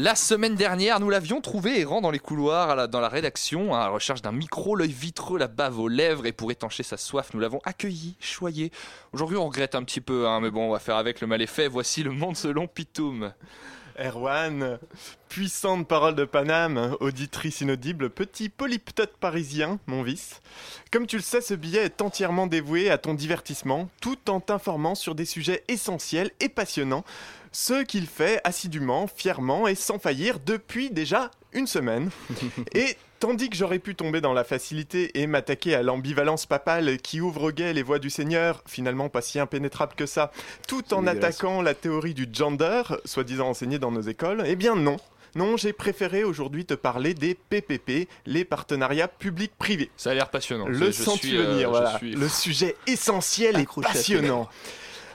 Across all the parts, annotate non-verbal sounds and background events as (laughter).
La semaine dernière, nous l'avions trouvé errant dans les couloirs, dans la rédaction, à la recherche d'un micro, l'œil vitreux, la bave aux lèvres, et pour étancher sa soif, nous l'avons accueilli, choyé. Aujourd'hui, on regrette un petit peu, hein, mais bon, on va faire avec le mal effet. Voici le monde selon Pitoum. Erwan, puissante parole de Paname, auditrice inaudible, petit polyptote parisien, mon vice. Comme tu le sais, ce billet est entièrement dévoué à ton divertissement, tout en t'informant sur des sujets essentiels et passionnants, ce qu'il fait assidûment, fièrement et sans faillir depuis déjà une semaine. et (laughs) Tandis que j'aurais pu tomber dans la facilité et m'attaquer à l'ambivalence papale qui ouvre au gay les voies du Seigneur, finalement pas si impénétrable que ça, tout en attaquant la théorie du gender, soi-disant enseignée dans nos écoles, eh bien non. Non, j'ai préféré aujourd'hui te parler des PPP, les partenariats publics-privés. Ça a l'air passionnant. Le sens-tu venir, voilà. Le sujet essentiel et passionnant.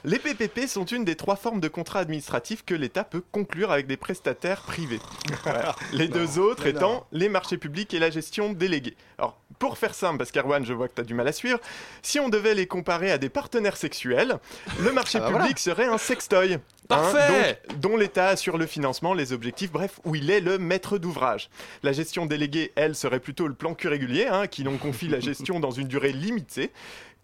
Les PPP sont une des trois formes de contrats administratifs que l'État peut conclure avec des prestataires privés. (laughs) Les deux autres étant les marchés publics et la gestion déléguée. Alors, pour faire simple, parce qu'Erwan, je vois que tu as du mal à suivre, si on devait les comparer à des partenaires sexuels, le marché ah bah public serait un sextoy. Hein, Parfait Dont l'État assure le financement, les objectifs, bref, où il est le maître d'ouvrage. La gestion déléguée, elle, serait plutôt le plan cul régulier, hein, qui l'on confie la gestion dans une durée limitée.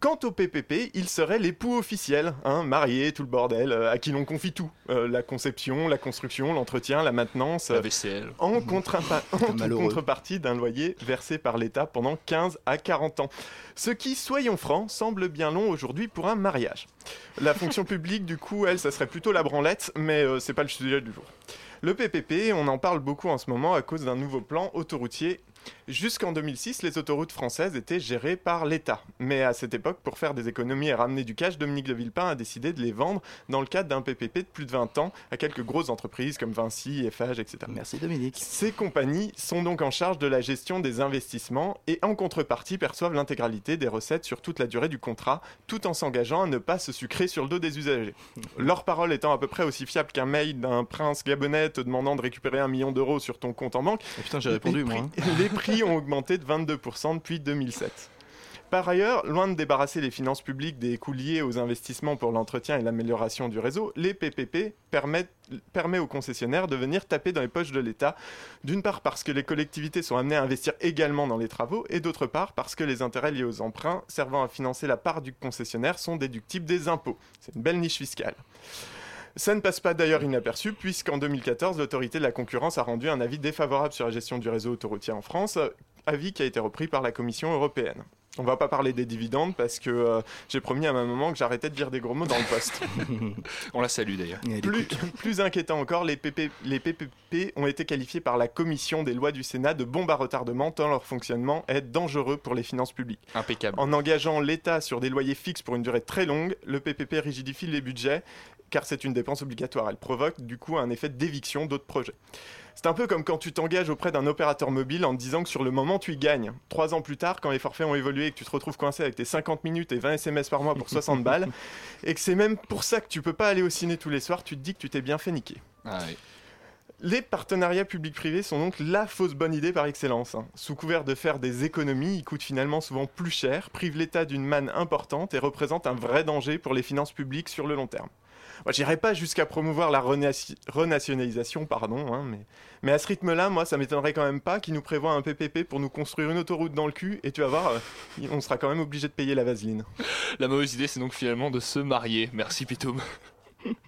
Quant au PPP, il serait l'époux officiel, hein, marié, tout le bordel, euh, à qui l'on confie tout. Euh, la conception, la construction, l'entretien, la maintenance. La vaisselle. En, (laughs) contrepartie d'un loyer versé par l'État pendant 15 à 40 ans. Ce qui, soyons francs, semble bien long aujourd'hui pour un mariage. La fonction publique, du coup, elle, ça serait plutôt la branlette, mais euh, c'est pas le sujet du jour. Le PPP, on en parle beaucoup en ce moment à cause d'un nouveau plan autoroutier Jusqu'en 2006, les autoroutes françaises étaient gérées par l'État. Mais à cette époque, pour faire des économies et ramener du cash, Dominique de Villepin a décidé de les vendre dans le cadre d'un PPP de plus de 20 ans à quelques grosses entreprises comme Vinci, Eiffage, etc. Merci Dominique. Ces compagnies sont donc en charge de la gestion des investissements et en contrepartie perçoivent l'intégralité des recettes sur toute la durée du contrat, tout en s'engageant à ne pas se sucrer sur le dos des usagers. Leur parole étant à peu près aussi fiable qu'un mail d'un prince gabonais te demandant de récupérer un million d'euros sur ton compte en banque. Oh putain, j'ai répondu moi. Hein. (laughs) prix ont augmenté de 22% depuis 2007. Par ailleurs, loin de débarrasser les finances publiques des coûts liés aux investissements pour l'entretien et l'amélioration du réseau, les PPP permettent, permet aux concessionnaires de venir taper dans les poches de l'État, d'une part parce que les collectivités sont amenées à investir également dans les travaux, et d'autre part parce que les intérêts liés aux emprunts servant à financer la part du concessionnaire sont déductibles des impôts. C'est une belle niche fiscale. Ça ne passe pas d'ailleurs inaperçu, puisqu'en 2014, l'autorité de la concurrence a rendu un avis défavorable sur la gestion du réseau autoroutier en France, avis qui a été repris par la Commission européenne. On va pas parler des dividendes parce que euh, j'ai promis à ma maman que j'arrêtais de dire des gros mots dans le poste. (laughs) On la salue d'ailleurs. Plus, (laughs) plus, inquiétant encore, les, les, PPP ont été qualifiés par la commission des lois du Sénat de bombes à retardement tant leur fonctionnement est dangereux pour les finances publiques. Impeccable. En engageant l'État sur des loyers fixes pour une durée très longue, le PPP rigidifie les budgets car c'est une dépense obligatoire. Elle provoque du coup un effet d'éviction d'autres projets. C'est un peu comme quand tu t'engages auprès d'un opérateur mobile en te disant que sur le moment tu y gagnes. Trois ans plus tard, quand les forfaits ont évolué et que tu te retrouves coincé avec tes 50 minutes et 20 SMS par mois pour (laughs) 60 balles, et que c'est même pour ça que tu peux pas aller au ciné tous les soirs, tu te dis que tu t'es bien fait niquer. Ah les partenariats publics-privés sont donc la fausse bonne idée par excellence. Hein. Sous couvert de faire des économies, ils coûtent finalement souvent plus cher, privent l'État d'une manne importante et représentent un vrai danger pour les finances publiques sur le long terme. J'irai pas jusqu'à promouvoir la renationalisation, pardon, hein, mais, mais à ce rythme-là, moi, ça m'étonnerait quand même pas qu'ils nous prévoient un PPP pour nous construire une autoroute dans le cul, et tu vas voir, euh, on sera quand même obligé de payer la vaseline. La mauvaise idée, c'est donc finalement de se marier. Merci Pitoum.